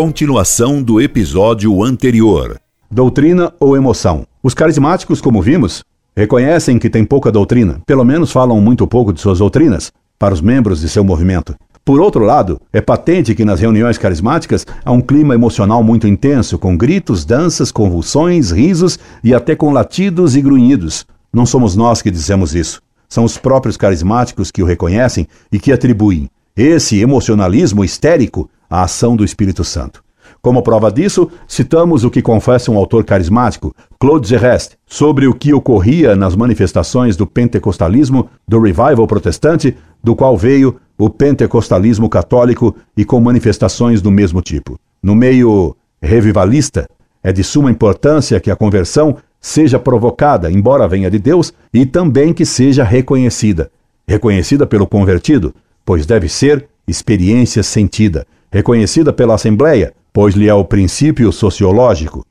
Continuação do episódio anterior. Doutrina ou emoção? Os carismáticos, como vimos, reconhecem que têm pouca doutrina, pelo menos falam muito pouco de suas doutrinas para os membros de seu movimento. Por outro lado, é patente que nas reuniões carismáticas há um clima emocional muito intenso, com gritos, danças, convulsões, risos e até com latidos e grunhidos. Não somos nós que dizemos isso. São os próprios carismáticos que o reconhecem e que atribuem esse emocionalismo histérico à ação do Espírito Santo. Como prova disso, citamos o que confessa um autor carismático, Claude Gerest, sobre o que ocorria nas manifestações do pentecostalismo, do revival protestante, do qual veio o pentecostalismo católico e com manifestações do mesmo tipo. No meio revivalista, é de suma importância que a conversão seja provocada, embora venha de Deus, e também que seja reconhecida. Reconhecida pelo convertido, pois deve ser experiência sentida. Reconhecida pela Assembleia, pois lhe é o princípio sociológico.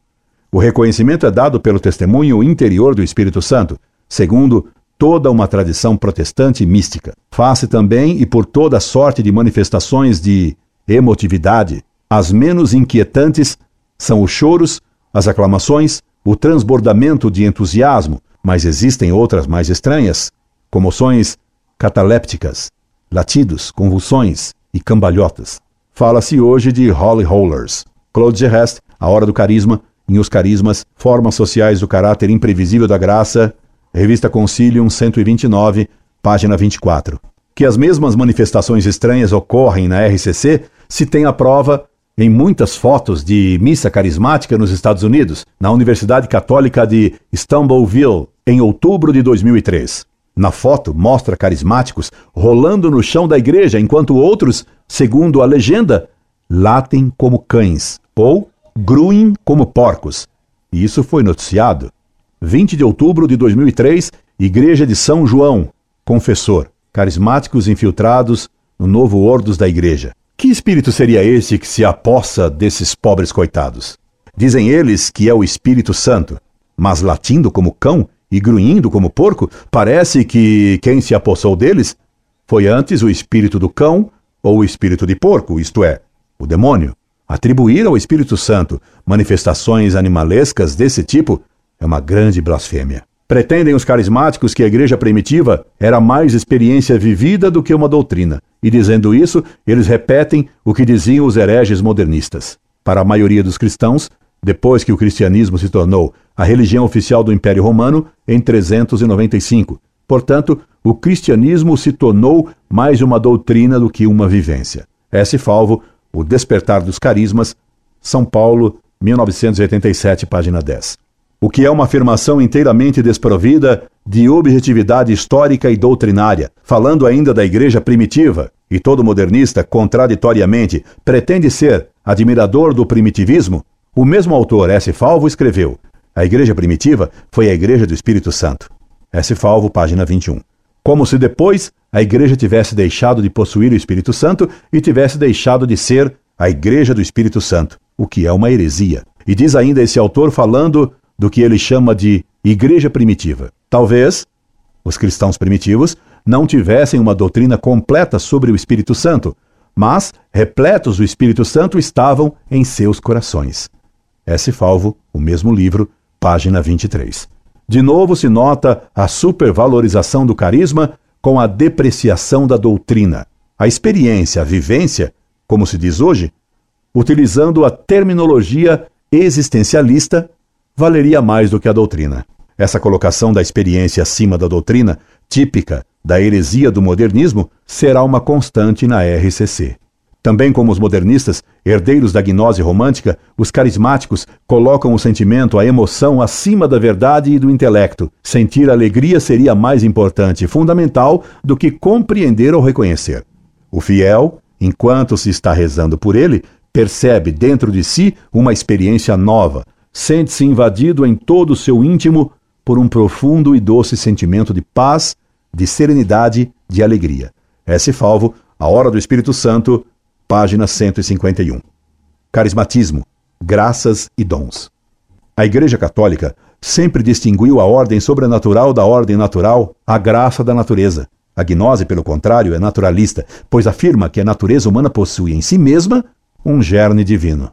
O reconhecimento é dado pelo testemunho interior do Espírito Santo, segundo toda uma tradição protestante mística. Faz-se também e por toda sorte de manifestações de emotividade. As menos inquietantes são os choros, as aclamações, o transbordamento de entusiasmo, mas existem outras mais estranhas, comoções catalépticas, latidos, convulsões e cambalhotas. Fala-se hoje de Holly Rollers. Claude Gerest, A Hora do Carisma, em Os Carismas, Formas Sociais do Caráter Imprevisível da Graça, Revista Concilium 129, página 24. Que as mesmas manifestações estranhas ocorrem na RCC se tem a prova em muitas fotos de missa carismática nos Estados Unidos, na Universidade Católica de Stumbleville, em outubro de 2003. Na foto, mostra carismáticos rolando no chão da igreja, enquanto outros, segundo a legenda, latem como cães ou gruem como porcos. Isso foi noticiado. 20 de outubro de 2003, Igreja de São João, confessor, carismáticos infiltrados no novo ordos da igreja. Que espírito seria esse que se apossa desses pobres coitados? Dizem eles que é o Espírito Santo, mas latindo como cão e grunhindo como porco, parece que quem se apossou deles foi antes o espírito do cão ou o espírito de porco, isto é, o demônio. Atribuir ao Espírito Santo manifestações animalescas desse tipo é uma grande blasfêmia. Pretendem os carismáticos que a igreja primitiva era mais experiência vivida do que uma doutrina, e dizendo isso, eles repetem o que diziam os hereges modernistas. Para a maioria dos cristãos, depois que o cristianismo se tornou a religião oficial do Império Romano em 395, portanto, o cristianismo se tornou mais uma doutrina do que uma vivência. S. Falvo, O Despertar dos Carismas, São Paulo, 1987, página 10 o que é uma afirmação inteiramente desprovida de objetividade histórica e doutrinária, falando ainda da igreja primitiva, e todo modernista, contraditoriamente, pretende ser admirador do primitivismo, o mesmo autor, S. Falvo, escreveu: A igreja primitiva foi a igreja do Espírito Santo. S. Falvo, página 21. Como se depois a igreja tivesse deixado de possuir o Espírito Santo e tivesse deixado de ser a igreja do Espírito Santo, o que é uma heresia. E diz ainda esse autor falando do que ele chama de igreja primitiva. Talvez os cristãos primitivos não tivessem uma doutrina completa sobre o Espírito Santo, mas repletos do Espírito Santo estavam em seus corações. S. Falvo, o mesmo livro, página 23. De novo se nota a supervalorização do carisma com a depreciação da doutrina. A experiência, a vivência, como se diz hoje, utilizando a terminologia existencialista, valeria mais do que a doutrina. Essa colocação da experiência acima da doutrina, típica da heresia do modernismo, será uma constante na RCC. Também como os modernistas, herdeiros da gnose romântica, os carismáticos colocam o sentimento, a emoção acima da verdade e do intelecto. Sentir alegria seria mais importante fundamental do que compreender ou reconhecer. O fiel, enquanto se está rezando por ele, percebe dentro de si uma experiência nova, sente-se invadido em todo o seu íntimo por um profundo e doce sentimento de paz, de serenidade, de alegria. S. Falvo, A Hora do Espírito Santo, página 151. Carismatismo, graças e dons. A Igreja Católica sempre distinguiu a ordem sobrenatural da ordem natural, a graça da natureza. A gnose, pelo contrário, é naturalista, pois afirma que a natureza humana possui em si mesma um gerne divino.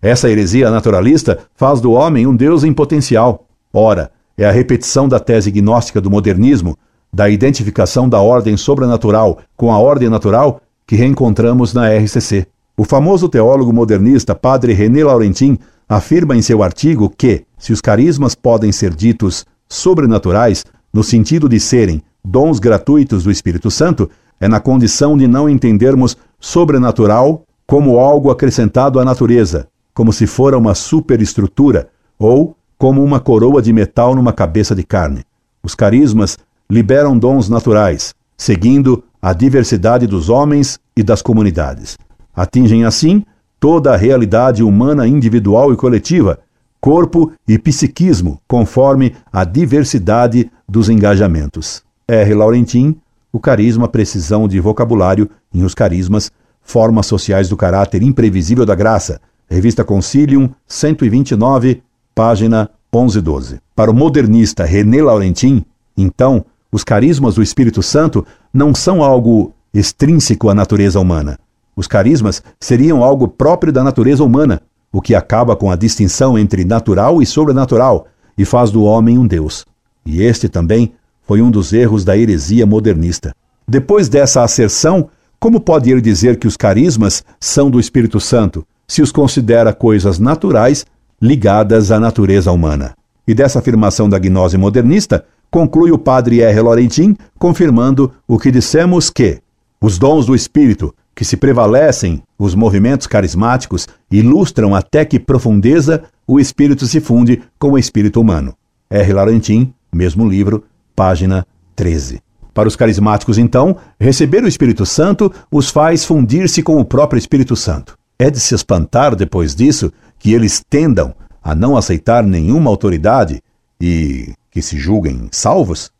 Essa heresia naturalista faz do homem um Deus em potencial. Ora, é a repetição da tese gnóstica do modernismo, da identificação da ordem sobrenatural com a ordem natural, que reencontramos na RCC. O famoso teólogo modernista Padre René Laurentin afirma em seu artigo que, se os carismas podem ser ditos sobrenaturais, no sentido de serem dons gratuitos do Espírito Santo, é na condição de não entendermos sobrenatural como algo acrescentado à natureza, como se fora uma superestrutura ou como uma coroa de metal numa cabeça de carne. Os carismas liberam dons naturais, seguindo a diversidade dos homens e das comunidades. Atingem assim toda a realidade humana individual e coletiva, corpo e psiquismo, conforme a diversidade dos engajamentos. R. Laurentin, O Carisma, Precisão de Vocabulário em Os Carismas, Formas Sociais do Caráter Imprevisível da Graça, Revista Concilium, 129, página 1112. Para o modernista René Laurentin, então, os carismas do Espírito Santo não são algo extrínseco à natureza humana. Os carismas seriam algo próprio da natureza humana, o que acaba com a distinção entre natural e sobrenatural e faz do homem um Deus. E este também foi um dos erros da heresia modernista. Depois dessa asserção, como pode ele dizer que os carismas são do Espírito Santo, se os considera coisas naturais ligadas à natureza humana? E dessa afirmação da gnose modernista, conclui o padre R. Laurentin, confirmando o que dissemos que os dons do Espírito, que se prevalecem os movimentos carismáticos, ilustram até que profundeza o Espírito se funde com o Espírito humano. R. Laurentin, mesmo livro, página 13. Para os carismáticos, então, receber o Espírito Santo os faz fundir-se com o próprio Espírito Santo. É de se espantar, depois disso, que eles tendam a não aceitar nenhuma autoridade e que se julguem salvos?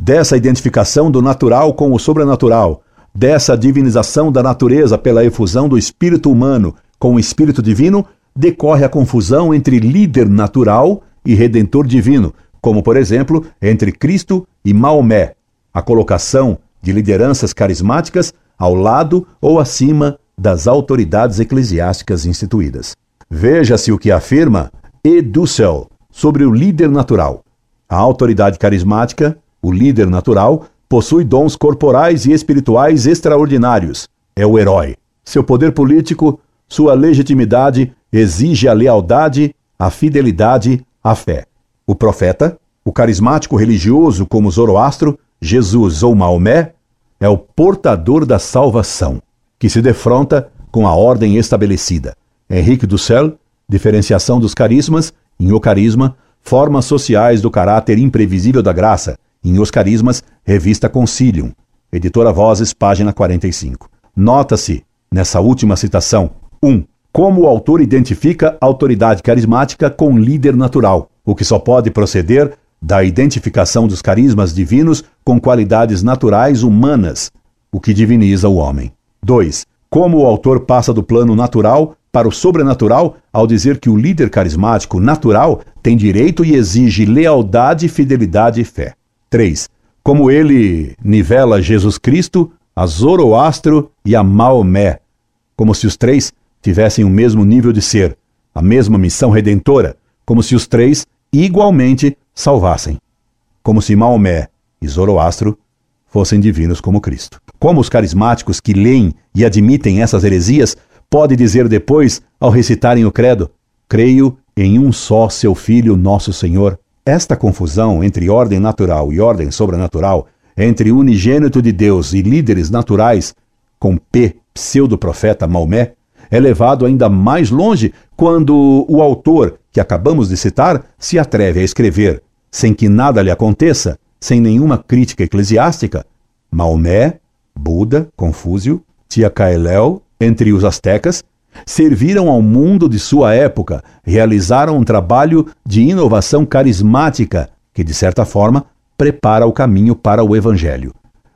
Dessa identificação do natural com o sobrenatural, dessa divinização da natureza pela efusão do espírito humano com o espírito divino, decorre a confusão entre líder natural e redentor divino, como, por exemplo, entre Cristo e Maomé, a colocação de lideranças carismáticas ao lado ou acima das autoridades eclesiásticas instituídas. Veja-se o que afirma E. Dussel sobre o líder natural. A autoridade carismática, o líder natural, possui dons corporais e espirituais extraordinários. É o herói. Seu poder político, sua legitimidade exige a lealdade, a fidelidade, a fé. O profeta, o carismático religioso como Zoroastro, Jesus ou Maomé, é o portador da salvação, que se defronta com a ordem estabelecida. Henrique Dussel, Diferenciação dos Carismas, em O Carisma, Formas Sociais do Caráter Imprevisível da Graça, em Os Carismas, Revista Concilium, Editora Vozes, página 45. Nota-se, nessa última citação, 1. Um, como o autor identifica autoridade carismática com líder natural, o que só pode proceder da identificação dos carismas divinos com qualidades naturais humanas, o que diviniza o homem. 2. Como o autor passa do plano natural para o sobrenatural ao dizer que o líder carismático natural tem direito e exige lealdade, fidelidade e fé. 3. Como ele nivela Jesus Cristo, a Zoroastro e a Maomé, como se os três tivessem o mesmo nível de ser, a mesma missão redentora, como se os três igualmente salvassem, como se Maomé e Zoroastro fossem divinos como Cristo. Como os carismáticos que leem e admitem essas heresias pode dizer depois, ao recitarem o credo, creio em um só seu Filho, nosso Senhor. Esta confusão entre ordem natural e ordem sobrenatural, entre unigênito de Deus e líderes naturais, com P, pseudo-profeta Maomé, é levado ainda mais longe quando o autor, que acabamos de citar, se atreve a escrever, sem que nada lhe aconteça, sem nenhuma crítica eclesiástica, Maomé, Buda, Confúcio, Tia Caeléu, entre os astecas, serviram ao mundo de sua época, realizaram um trabalho de inovação carismática que, de certa forma, prepara o caminho para o Evangelho.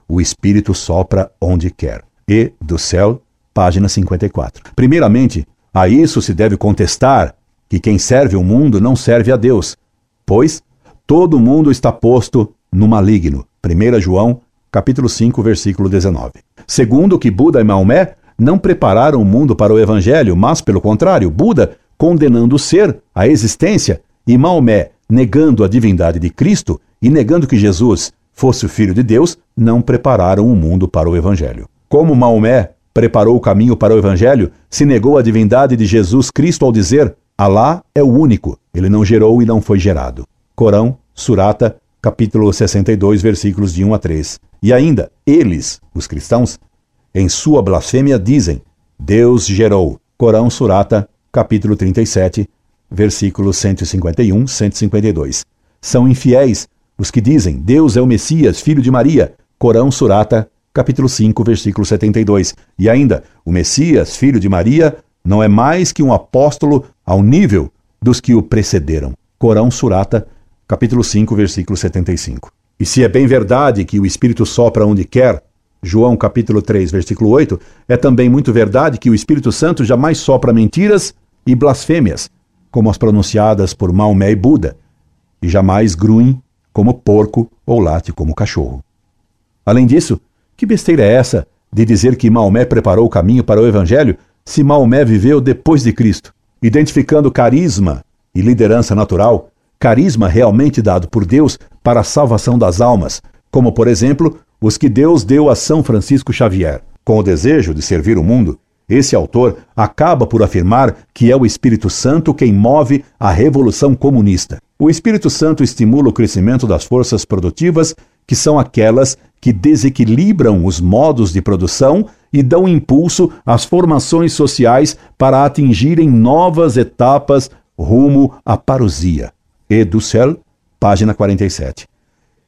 O Espírito sopra onde quer. E do céu, página 54. Primeiramente, a isso se deve contestar que quem serve o mundo não serve a Deus, pois todo mundo está posto no maligno. 1 João, capítulo 5, versículo 19. Segundo, que Buda e Maomé não prepararam o mundo para o evangelho, mas, pelo contrário, Buda condenando o ser, a existência, e Maomé, negando a divindade de Cristo e negando que Jesus fosse o Filho de Deus, não prepararam o mundo para o Evangelho. Como Maomé preparou o caminho para o Evangelho, se negou a divindade de Jesus Cristo ao dizer: Alá é o único, ele não gerou e não foi gerado. Corão, Surata, capítulo 62, versículos de 1 a 3. E ainda, eles, os cristãos, em sua blasfêmia dizem: Deus gerou. Corão, Surata, capítulo 37, versículos 151, 152. São infiéis os que dizem: Deus é o Messias, filho de Maria. Corão, Surata, capítulo 5, versículo 72. E ainda, o Messias, filho de Maria, não é mais que um apóstolo ao nível dos que o precederam. Corão, Surata, capítulo 5, versículo 75. E se é bem verdade que o Espírito sopra onde quer, João capítulo 3, versículo 8, é também muito verdade que o Espírito Santo jamais sopra mentiras e blasfêmias, como as pronunciadas por Maomé e Buda, e jamais gruem como porco ou late como cachorro. Além disso, que besteira é essa de dizer que Maomé preparou o caminho para o Evangelho se Maomé viveu depois de Cristo, identificando carisma e liderança natural carisma realmente dado por Deus para a salvação das almas, como, por exemplo, os que Deus deu a São Francisco Xavier. Com o desejo de servir o mundo, esse autor acaba por afirmar que é o Espírito Santo quem move a revolução comunista. O Espírito Santo estimula o crescimento das forças produtivas, que são aquelas que desequilibram os modos de produção e dão impulso às formações sociais para atingirem novas etapas rumo à parousia e do céu, página 47.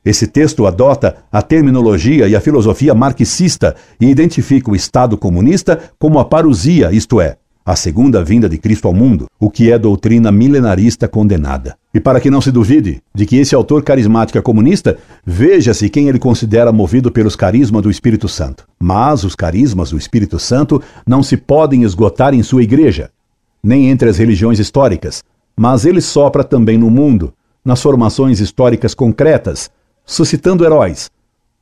Esse texto adota a terminologia e a filosofia marxista e identifica o Estado comunista como a parousia, isto é, a segunda vinda de Cristo ao mundo, o que é doutrina milenarista condenada. E para que não se duvide de que esse autor carismático é comunista, veja-se quem ele considera movido pelos carismas do Espírito Santo. Mas os carismas do Espírito Santo não se podem esgotar em sua igreja, nem entre as religiões históricas, mas ele sopra também no mundo, nas formações históricas concretas, suscitando heróis,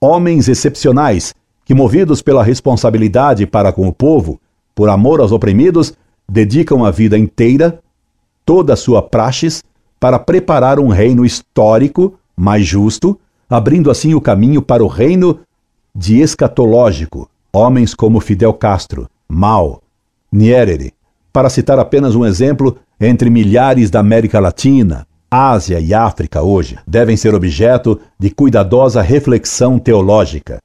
homens excepcionais que, movidos pela responsabilidade para com o povo, por amor aos oprimidos, dedicam a vida inteira, toda a sua praxis, para preparar um reino histórico mais justo, abrindo assim o caminho para o reino de escatológico. Homens como Fidel Castro, Mao, Nyerere, para citar apenas um exemplo entre milhares da América Latina, Ásia e África hoje, devem ser objeto de cuidadosa reflexão teológica.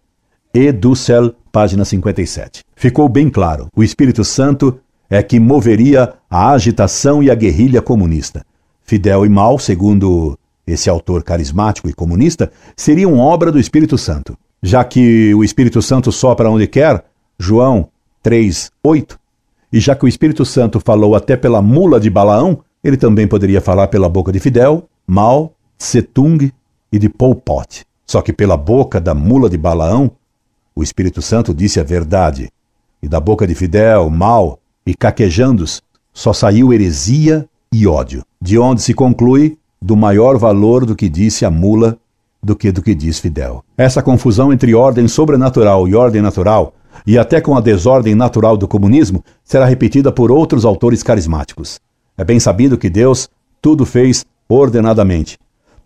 E Dussel, página 57. Ficou bem claro: o Espírito Santo é que moveria a agitação e a guerrilha comunista. Fidel e Mao, segundo esse autor carismático e comunista, seriam obra do Espírito Santo. Já que o Espírito Santo sopra onde quer, João 3, 8, e já que o Espírito Santo falou até pela mula de Balaão, ele também poderia falar pela boca de Fidel, Mao, Setung e de Pol Pot. Só que pela boca da mula de Balaão, o Espírito Santo disse a verdade. E da boca de Fidel, Mao e Caquejandos só saiu heresia e ódio. De onde se conclui do maior valor do que disse a mula do que do que diz Fidel. Essa confusão entre ordem sobrenatural e ordem natural e até com a desordem natural do comunismo, será repetida por outros autores carismáticos. É bem sabido que Deus tudo fez ordenadamente.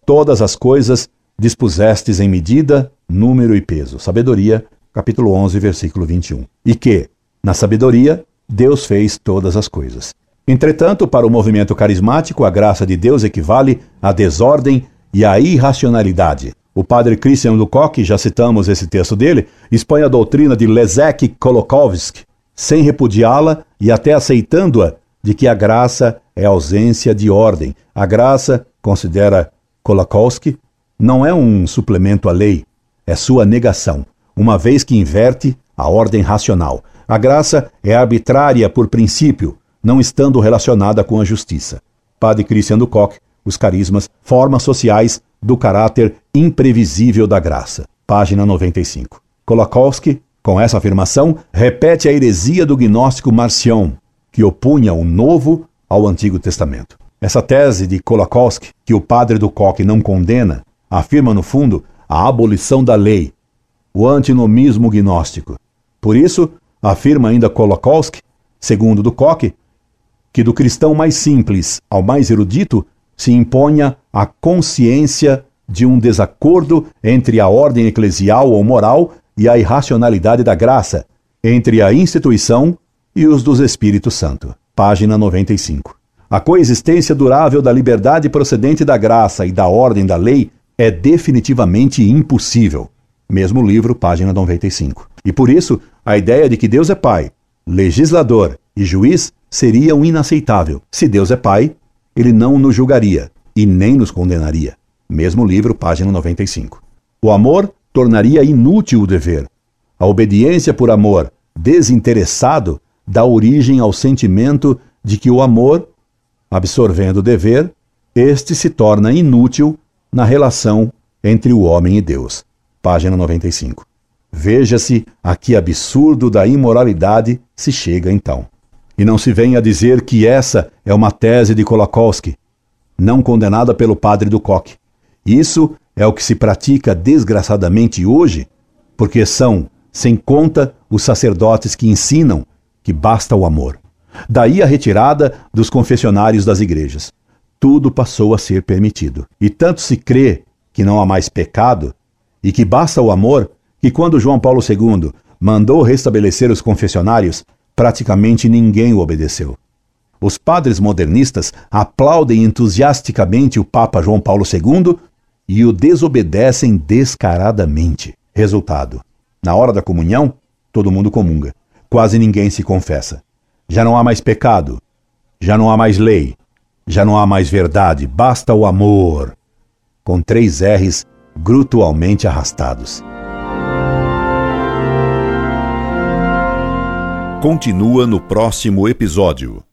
Todas as coisas dispusestes em medida, número e peso. Sabedoria, capítulo 11, versículo 21. E que, na sabedoria, Deus fez todas as coisas. Entretanto, para o movimento carismático, a graça de Deus equivale à desordem e à irracionalidade. O padre Christian Lukoc, já citamos esse texto dele, expõe a doutrina de Leszek Kolokowski, sem repudiá-la e até aceitando-a, de que a graça é ausência de ordem. A graça, considera Kolokowski, não é um suplemento à lei, é sua negação, uma vez que inverte a ordem racional. A graça é arbitrária por princípio, não estando relacionada com a justiça. Padre Christian Lukoc, Os Carismas, Formas Sociais do caráter imprevisível da graça. Página 95. Kolakowski, com essa afirmação, repete a heresia do gnóstico Marcion, que opunha o Novo ao Antigo Testamento. Essa tese de Kolakowski, que o padre do Coque não condena, afirma, no fundo, a abolição da lei, o antinomismo gnóstico. Por isso, afirma ainda Kolakowski, segundo do Coque, que do cristão mais simples ao mais erudito se imponha a consciência de um desacordo entre a ordem eclesial ou moral e a irracionalidade da graça, entre a instituição e os dos Espírito Santo. Página 95. A coexistência durável da liberdade procedente da graça e da ordem da lei é definitivamente impossível. Mesmo livro, página 95. E por isso, a ideia de que Deus é Pai, legislador e juiz seria um inaceitável. Se Deus é Pai, ele não nos julgaria e nem nos condenaria. Mesmo livro, página 95. O amor tornaria inútil o dever. A obediência por amor desinteressado dá origem ao sentimento de que o amor, absorvendo o dever, este se torna inútil na relação entre o homem e Deus. Página 95. Veja-se a que absurdo da imoralidade se chega então. E não se venha dizer que essa é uma tese de Kolakowski, não condenada pelo padre do Coque. Isso é o que se pratica desgraçadamente hoje, porque são, sem conta, os sacerdotes que ensinam que basta o amor. Daí a retirada dos confessionários das igrejas. Tudo passou a ser permitido. E tanto se crê que não há mais pecado e que basta o amor, que quando João Paulo II mandou restabelecer os confessionários, praticamente ninguém o obedeceu. Os padres modernistas aplaudem entusiasticamente o Papa João Paulo II e o desobedecem descaradamente. Resultado: na hora da comunhão, todo mundo comunga. Quase ninguém se confessa. Já não há mais pecado. Já não há mais lei. Já não há mais verdade. Basta o amor. Com três R's grutualmente arrastados. Continua no próximo episódio.